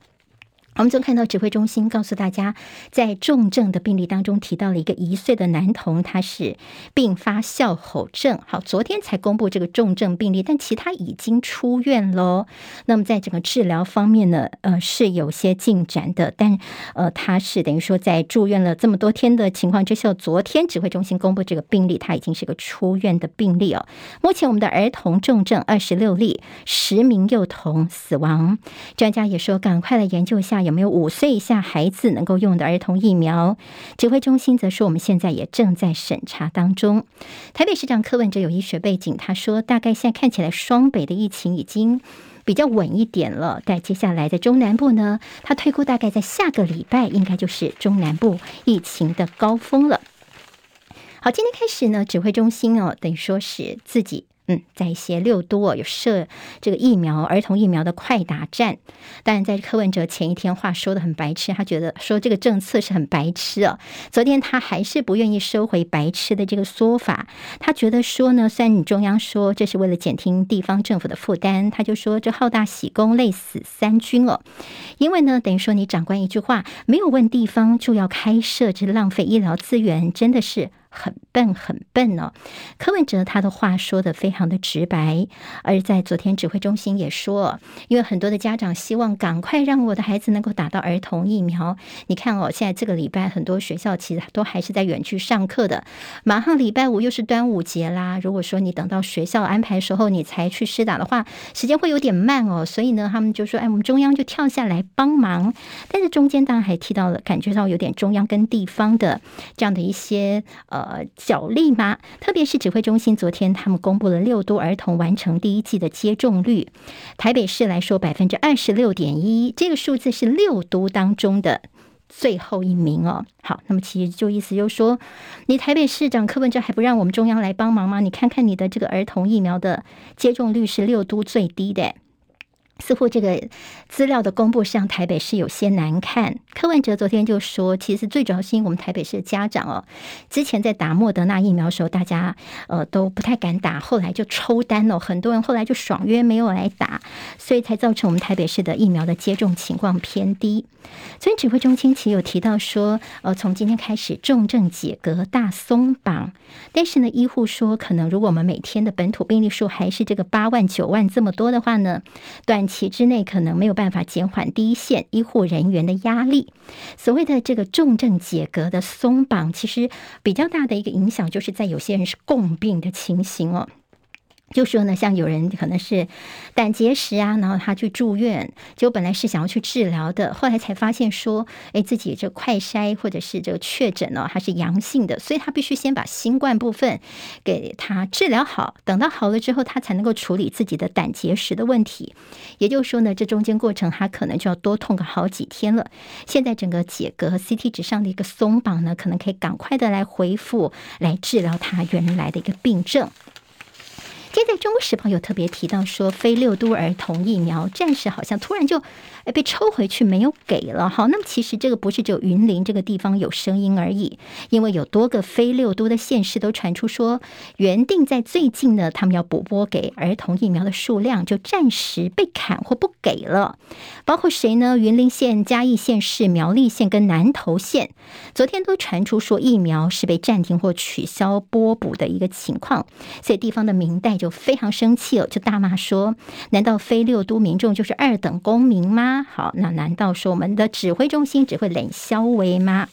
Speaker 2: 我们就看到指挥中心告诉大家，在重症的病例当中提到了一个一岁的男童，他是并发笑吼症。好，昨天才公布这个重症病例，但其他已经出院喽。那么在整个治疗方面呢，呃，是有些进展的，但呃，他是等于说在住院了这么多天的情况之下，昨天指挥中心公布这个病例，他已经是个出院的病例哦。目前我们的儿童重症二十六例，十名幼童死亡。专家也说，赶快来研究一下。有没有五岁以下孩子能够用的儿童疫苗？指挥中心则说，我们现在也正在审查当中。台北市长柯文哲有医学背景，他说，大概现在看起来双北的疫情已经比较稳一点了。但接下来的中南部呢，他推估大概在下个礼拜应该就是中南部疫情的高峰了。好，今天开始呢，指挥中心哦，等于说是自己。嗯，在一些六都有设这个疫苗儿童疫苗的快打站，但在柯文哲前一天话说得很白痴，他觉得说这个政策是很白痴哦。昨天他还是不愿意收回白痴的这个说法，他觉得说呢，虽然你中央说这是为了减轻地方政府的负担，他就说这好大喜功累死三军哦，因为呢，等于说你长官一句话没有问地方就要开设，这浪费医疗资源，真的是。很笨，很笨哦。柯文哲他的话说的非常的直白，而在昨天指挥中心也说，因为很多的家长希望赶快让我的孩子能够打到儿童疫苗。你看哦，现在这个礼拜很多学校其实都还是在远距上课的，马上礼拜五又是端午节啦。如果说你等到学校安排时候你才去施打的话，时间会有点慢哦。所以呢，他们就说，哎，我们中央就跳下来帮忙。但是中间当然还提到了，感觉到有点中央跟地方的这样的一些呃。呃，角力吗？特别是指挥中心昨天他们公布了六都儿童完成第一剂的接种率，台北市来说百分之二十六点一，这个数字是六都当中的最后一名哦。好，那么其实就意思就是说，你台北市长柯文哲还不让我们中央来帮忙吗？你看看你的这个儿童疫苗的接种率是六都最低的。似乎这个资料的公布上，台北市有些难看。柯文哲昨天就说，其实最主要是因为我们台北市的家长哦，之前在打莫德纳疫苗的时候，大家呃都不太敢打，后来就抽单了，很多人后来就爽约没有来打，所以才造成我们台北市的疫苗的接种情况偏低。所以指挥中心其实有提到说，呃，从今天开始重症解隔大松绑，但是呢，医护说可能如果我们每天的本土病例数还是这个八万九万这么多的话呢，短期之内可能没有办法减缓第一线医护人员的压力。所谓的这个重症解隔的松绑，其实比较大的一个影响，就是在有些人是共病的情形哦。就说呢，像有人可能是胆结石啊，然后他去住院，就本来是想要去治疗的，后来才发现说，哎，自己这快筛或者是这个确诊哦，还是阳性的，所以他必须先把新冠部分给他治疗好，等到好了之后，他才能够处理自己的胆结石的问题。也就是说呢，这中间过程他可能就要多痛个好几天了。现在整个解隔和 CT 值上的一个松绑呢，可能可以赶快的来恢复，来治疗他原来的一个病症。现在《中国时报》有特别提到说，非六都儿童疫苗暂时好像突然就哎被抽回去，没有给了。好，那么其实这个不是只有云林这个地方有声音而已，因为有多个非六都的县市都传出说，原定在最近呢，他们要补拨给儿童疫苗的数量就暂时被砍或不给了。包括谁呢？云林县、嘉义县市、苗栗县跟南投县，昨天都传出说疫苗是被暂停或取消拨补的一个情况，所以地方的民代就。就非常生气了，就大骂说：“难道非六都民众就是二等公民吗？好，那难道说我们的指挥中心只会冷消微吗？”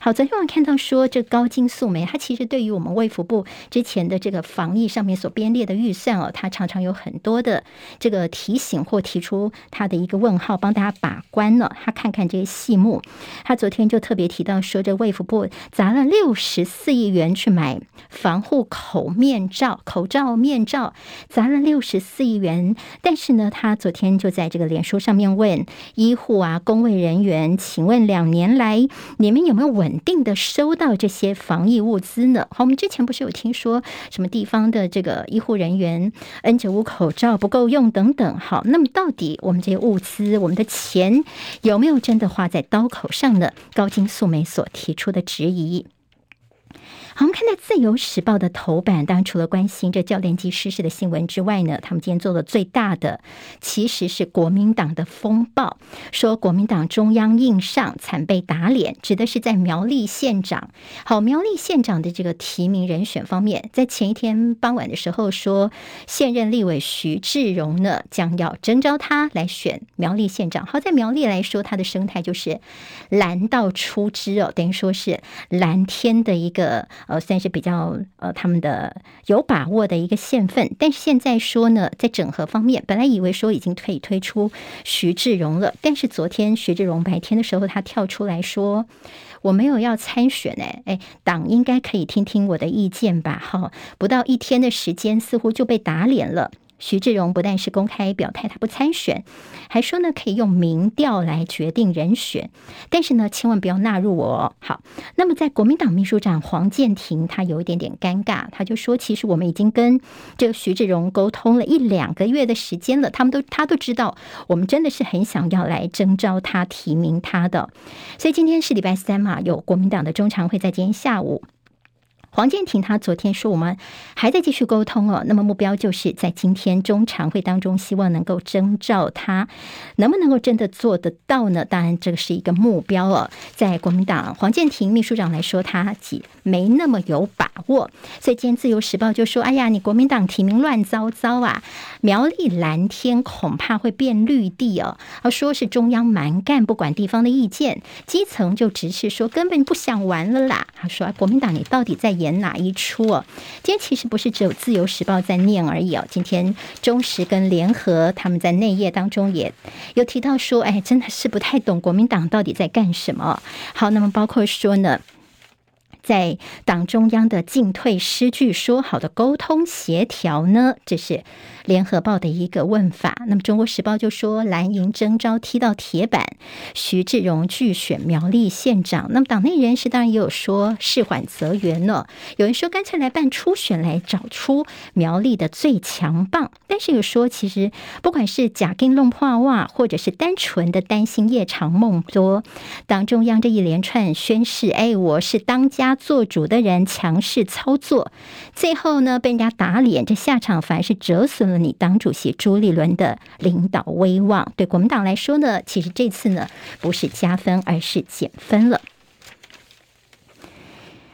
Speaker 2: 好，昨天我看到说，这高金素梅，她其实对于我们卫福部之前的这个防疫上面所编列的预算哦，她常常有很多的这个提醒或提出他的一个问号，帮大家把关了。他看看这些细目，他昨天就特别提到说，这卫福部砸了六十四亿元去买防护口面罩、口罩、面罩，砸了六十四亿元。但是呢，他昨天就在这个脸书上面问医护啊、公卫人员，请问两年来你们有没有稳？稳定的收到这些防疫物资呢？好，我们之前不是有听说什么地方的这个医护人员 N 九五口罩不够用等等。好，那么到底我们这些物资，我们的钱有没有真的花在刀口上呢？高金素梅所提出的质疑。好，我们看到《自由时报》的头版，当然除了关心这教练机失事的新闻之外呢，他们今天做的最大的其实是国民党的风暴，说国民党中央硬上，惨被打脸，指的是在苗栗县长。好，苗栗县长的这个提名人选方面，在前一天傍晚的时候说，现任立委徐志荣呢将要征召他来选苗栗县长。好，在苗栗来说，他的生态就是蓝到出汁哦，等于说是蓝天的一个。呃，算是比较呃，他们的有把握的一个县份，但是现在说呢，在整合方面，本来以为说已经可以推出徐志荣了，但是昨天徐志荣白天的时候，他跳出来说，我没有要参选，哎哎，党应该可以听听我的意见吧？哈，不到一天的时间，似乎就被打脸了。徐志荣不但是公开表态他不参选，还说呢可以用民调来决定人选，但是呢千万不要纳入我。好，那么在国民党秘书长黄健庭他有一点点尴尬，他就说其实我们已经跟这个徐志荣沟通了一两个月的时间了，他们都他都知道我们真的是很想要来征召他提名他的，所以今天是礼拜三嘛，有国民党的中常会在今天下午。黄建庭他昨天说，我们还在继续沟通哦。那么目标就是在今天中常会当中，希望能够征召他，能不能够真的做得到呢？当然，这个是一个目标哦。在国民党黄建庭秘书长来说，他几没那么有把握。所以今天自由时报就说：“哎呀，你国民党提名乱糟糟啊！苗栗蓝天恐怕会变绿地哦。”而说是中央蛮干，不管地方的意见，基层就直视说根本不想玩了啦。他说：“国民党，你到底在？”演演哪一出哦？今天其实不是只有《自由时报》在念而已哦。今天中时跟联合他们在内页当中也有提到说，哎，真的是不太懂国民党到底在干什么。好，那么包括说呢，在党中央的进退失据，说好的沟通协调呢，这是。联合报的一个问法，那么中国时报就说蓝营征召踢到铁板，徐志荣拒选苗栗县长。那么党内人士当然也有说事缓则圆呢，有人说干脆来办初选来找出苗栗的最强棒，但是有说其实不管是假定弄破袜，或者是单纯的担心夜长梦多，党中央这一连串宣誓，哎，我是当家做主的人，强势操作，最后呢被人家打脸，这下场反而是折损了。你党主席朱立伦的领导威望，对国民党来说呢，其实这次呢不是加分，而是减分了。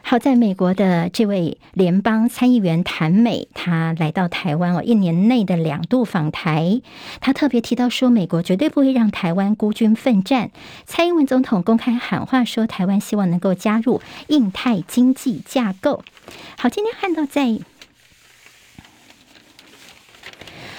Speaker 2: 好，在美国的这位联邦参议员谭美，他来到台湾哦，一年内的两度访台，他特别提到说，美国绝对不会让台湾孤军奋战。蔡英文总统公开喊话说，台湾希望能够加入印太经济架构。好，今天看到在。《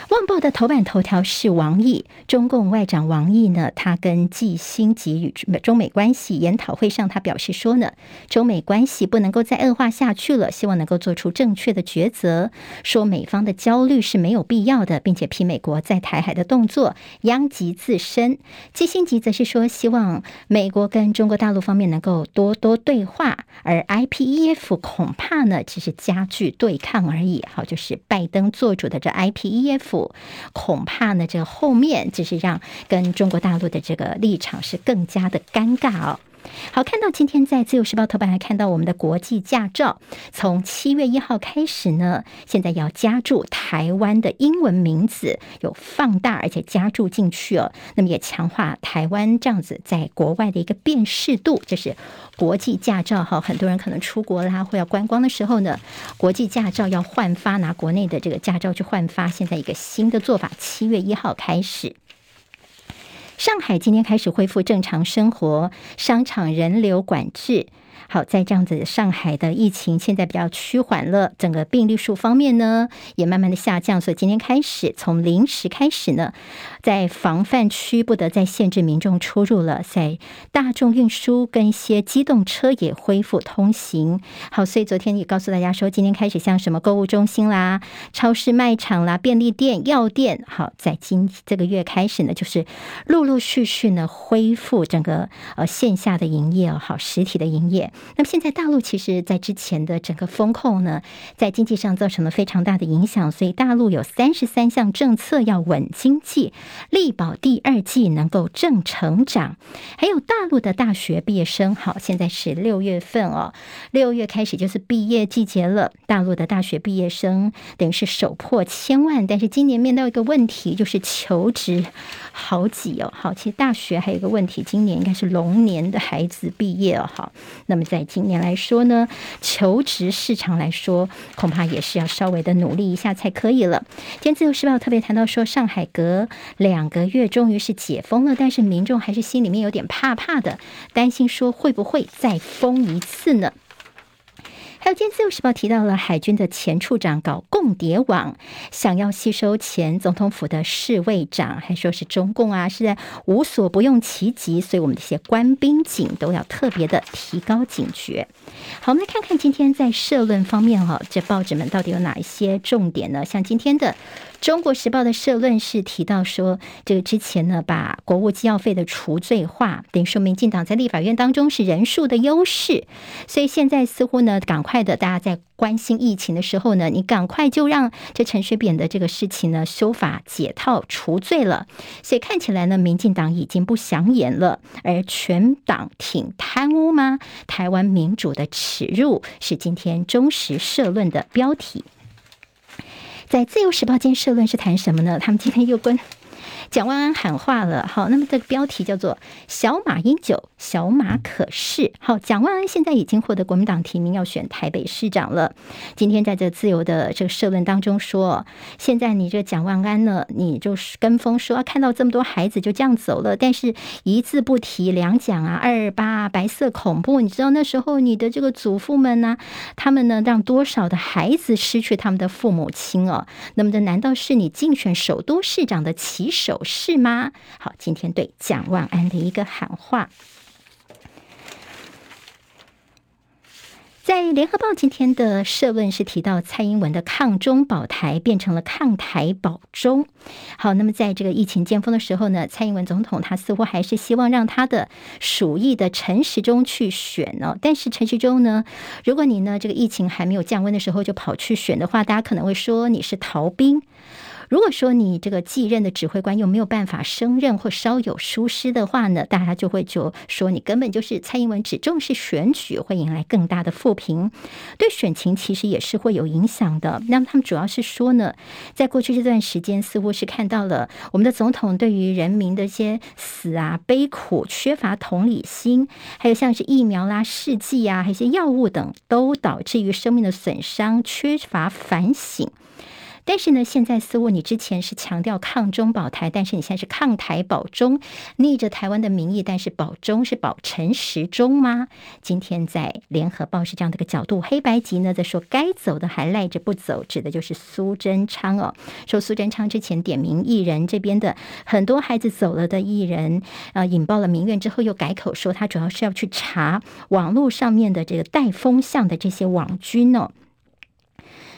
Speaker 2: 旺报》的头版头条是王毅，中共外长王毅呢，他跟季辛吉与中美关系研讨会上，他表示说呢，中美关系不能够再恶化下去了，希望能够做出正确的抉择，说美方的焦虑是没有必要的，并且批美国在台海的动作殃及自身。季辛吉则是说，希望美国跟中国大陆方面能够多多对话，而 IPEF 恐怕呢只是加剧对抗而已。好，就是拜登做主的这 IPEF。恐怕呢，这后面只是让跟中国大陆的这个立场是更加的尴尬哦。好，看到今天在《自由时报》头版还看到我们的国际驾照，从七月一号开始呢，现在要加注台湾的英文名字，有放大而且加注进去哦。那么也强化台湾这样子在国外的一个辨识度，这是国际驾照哈。很多人可能出国啦或要观光的时候呢，国际驾照要换发，拿国内的这个驾照去换发。现在一个新的做法，七月一号开始。上海今天开始恢复正常生活，商场人流管制。好，在这样子，上海的疫情现在比较趋缓了，整个病例数方面呢也慢慢的下降，所以今天开始从零时开始呢，在防范区不得再限制民众出入了，在大众运输跟一些机动车也恢复通行。好，所以昨天也告诉大家说，今天开始像什么购物中心啦、超市卖场啦、便利店、药店，好，在今这个月开始呢，就是陆陆续续呢恢复整个呃线下的营业哦，好，实体的营业。那么现在大陆其实，在之前的整个风控呢，在经济上造成了非常大的影响，所以大陆有三十三项政策要稳经济，力保第二季能够正成长。还有大陆的大学毕业生，好，现在是六月份哦，六月开始就是毕业季节了。大陆的大学毕业生等于是首破千万，但是今年面对一个问题，就是求职好挤哦。好，其实大学还有一个问题，今年应该是龙年的孩子毕业哦。好，那么。在今年来说呢，求职市场来说，恐怕也是要稍微的努力一下才可以了。今天自由时报特别谈到说，上海隔两个月终于是解封了，但是民众还是心里面有点怕怕的，担心说会不会再封一次呢？还有，今天《自由时报》提到了海军的前处长搞共谍网，想要吸收前总统府的侍卫长，还说是中共啊，是在无所不用其极，所以我们这些官兵警都要特别的提高警觉。好，我们来看看今天在社论方面哈，这报纸们到底有哪一些重点呢？像今天的。中国时报的社论是提到说，这个之前呢，把国务机要费的除罪化，等于说民进党在立法院当中是人数的优势，所以现在似乎呢，赶快的，大家在关心疫情的时候呢，你赶快就让这陈水扁的这个事情呢，修法解套除罪了，所以看起来呢，民进党已经不想演了，而全党挺贪污吗？台湾民主的耻辱是今天中时社论的标题。在《自由时报》间社论是谈什么呢？他们今天又关蒋万安喊话了。好，那么这个标题叫做“小马英九，小马可是”。好，蒋万安现在已经获得国民党提名，要选台北市长了。今天在这自由的这个社论当中说，现在你这蒋万安呢，你就是跟风说看到这么多孩子就这样走了，但是一字不提两蒋啊、二八啊、白色恐怖。你知道那时候你的这个祖父们呢、他们呢让多少的孩子失去他们的父母亲哦？那么这难道是你竞选首都市长的旗手是吗？好，今天对蒋万安的一个喊话。在联合报今天的社论是提到蔡英文的抗中保台变成了抗台保中。好，那么在这个疫情尖峰的时候呢，蔡英文总统他似乎还是希望让他的鼠疫的陈时中去选哦。但是陈时中呢，如果你呢这个疫情还没有降温的时候就跑去选的话，大家可能会说你是逃兵。如果说你这个继任的指挥官又没有办法升任或稍有疏失的话呢，大家就会就说你根本就是蔡英文只重视选举，会引来更大的负评，对选情其实也是会有影响的。那么他们主要是说呢，在过去这段时间，似乎是看到了我们的总统对于人民的一些死啊、悲苦缺乏同理心，还有像是疫苗啦、试剂啊、还有一些药物等，都导致于生命的损伤，缺乏反省。但是呢，现在似乎你之前是强调抗中保台，但是你现在是抗台保中，逆着台湾的民意，但是保中是保陈时中吗？今天在联合报是这样的一个角度，黑白集呢在说该走的还赖着不走，指的就是苏贞昌哦。说苏贞昌之前点名艺人这边的很多孩子走了的艺人，呃，引爆了民怨之后又改口说他主要是要去查网络上面的这个带风向的这些网军哦。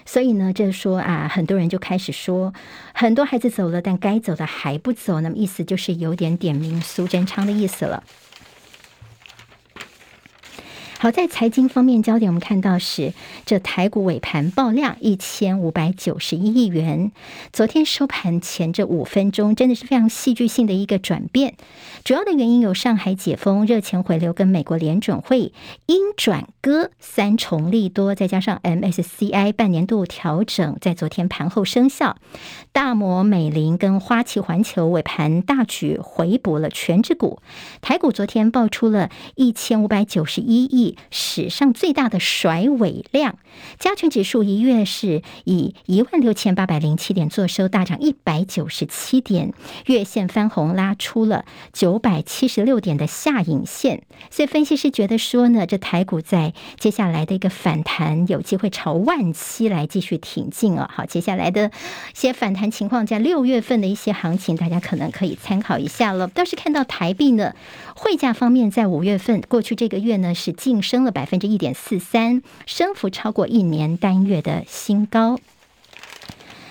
Speaker 2: 所以呢，这说啊，很多人就开始说，很多孩子走了，但该走的还不走，那么意思就是有点点名苏贞昌的意思了。好，在财经方面焦点，我们看到是这台股尾盘爆量一千五百九十一亿元。昨天收盘前这五分钟，真的是非常戏剧性的一个转变。主要的原因有上海解封、热钱回流跟美国联准会鹰转鸽三重利多，再加上 MSCI 半年度调整在昨天盘后生效。大摩、美林跟花旗环球尾盘大举回补了全指股，台股昨天爆出了一千五百九十一亿。史上最大的甩尾量，加权指数一月是以一万六千八百零七点作收，大涨一百九十七点，月线翻红，拉出了九百七十六点的下影线。所以分析师觉得说呢，这台股在接下来的一个反弹，有机会朝万七来继续挺进哦。好，接下来的一些反弹情况，在六月份的一些行情，大家可能可以参考一下了。倒是看到台币呢，汇价方面，在五月份过去这个月呢是进。升了百分之一点四三，升幅超过一年单月的新高。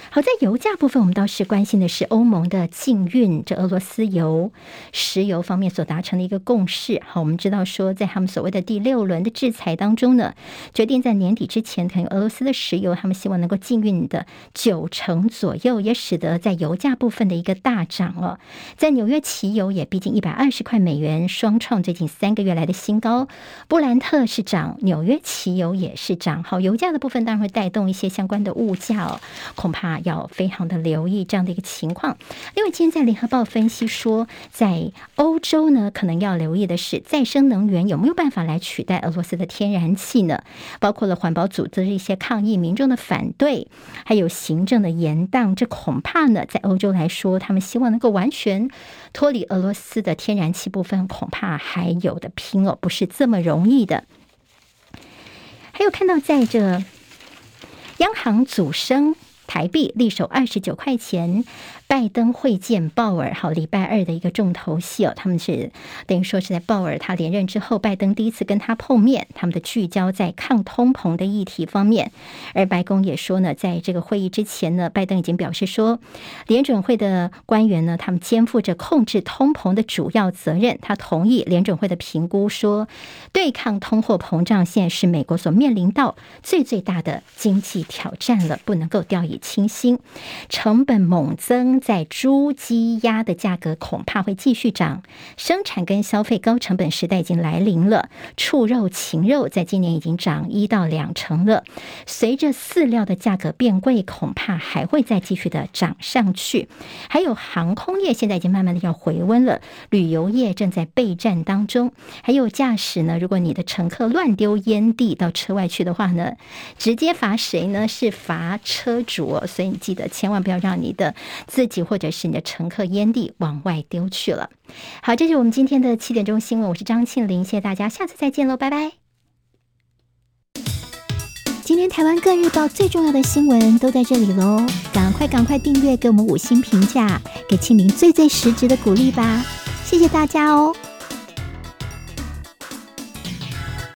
Speaker 2: 好，在油价部分，我们倒是关心的是欧盟的禁运这俄罗斯油、石油方面所达成的一个共识。好，我们知道说，在他们所谓的第六轮的制裁当中呢，决定在年底之前，可能俄罗斯的石油，他们希望能够禁运的九成左右，也使得在油价部分的一个大涨了。在纽约汽油也逼近一百二十块美元，双创最近三个月来的新高。布兰特是涨，纽约汽油也是涨。好，油价的部分当然会带动一些相关的物价哦，恐怕。要非常的留意这样的一个情况，因为今天在联合报分析说，在欧洲呢，可能要留意的是再生能源有没有办法来取代俄罗斯的天然气呢？包括了环保组织的一些抗议、民众的反对，还有行政的延宕，这恐怕呢，在欧洲来说，他们希望能够完全脱离俄罗斯的天然气部分，恐怕还有的拼哦，不是这么容易的。还有看到在这央行组升。台币力守二十九块钱。拜登会见鲍尔，好，礼拜二的一个重头戏哦。他们是等于说是在鲍尔他连任之后，拜登第一次跟他碰面。他们的聚焦在抗通膨的议题方面，而白宫也说呢，在这个会议之前呢，拜登已经表示说，联准会的官员呢，他们肩负着控制通膨的主要责任。他同意联准会的评估，说对抗通货膨胀现在是美国所面临到最最大的经济挑战了，不能够掉以清新，成本猛增。在猪、鸡、鸭的价格恐怕会继续涨，生产跟消费高成本时代已经来临了。畜肉、禽肉在今年已经涨一到两成了。随着饲料的价格变贵，恐怕还会再继续的涨上去。还有航空业现在已经慢慢的要回温了，旅游业正在备战当中。还有驾驶呢，如果你的乘客乱丢烟蒂到车外去的话呢，直接罚谁呢？是罚车主我。所以你记得千万不要让你的自己或者是你的乘客烟蒂往外丢去了。好，这是我们今天的七点钟新闻，我是张庆玲，谢谢大家，下次再见喽，拜拜。今天台湾各日报最重要的新闻都在这里喽，赶快赶快订阅，给我们五星评价，给庆玲最最实质的鼓励吧，谢谢大家哦。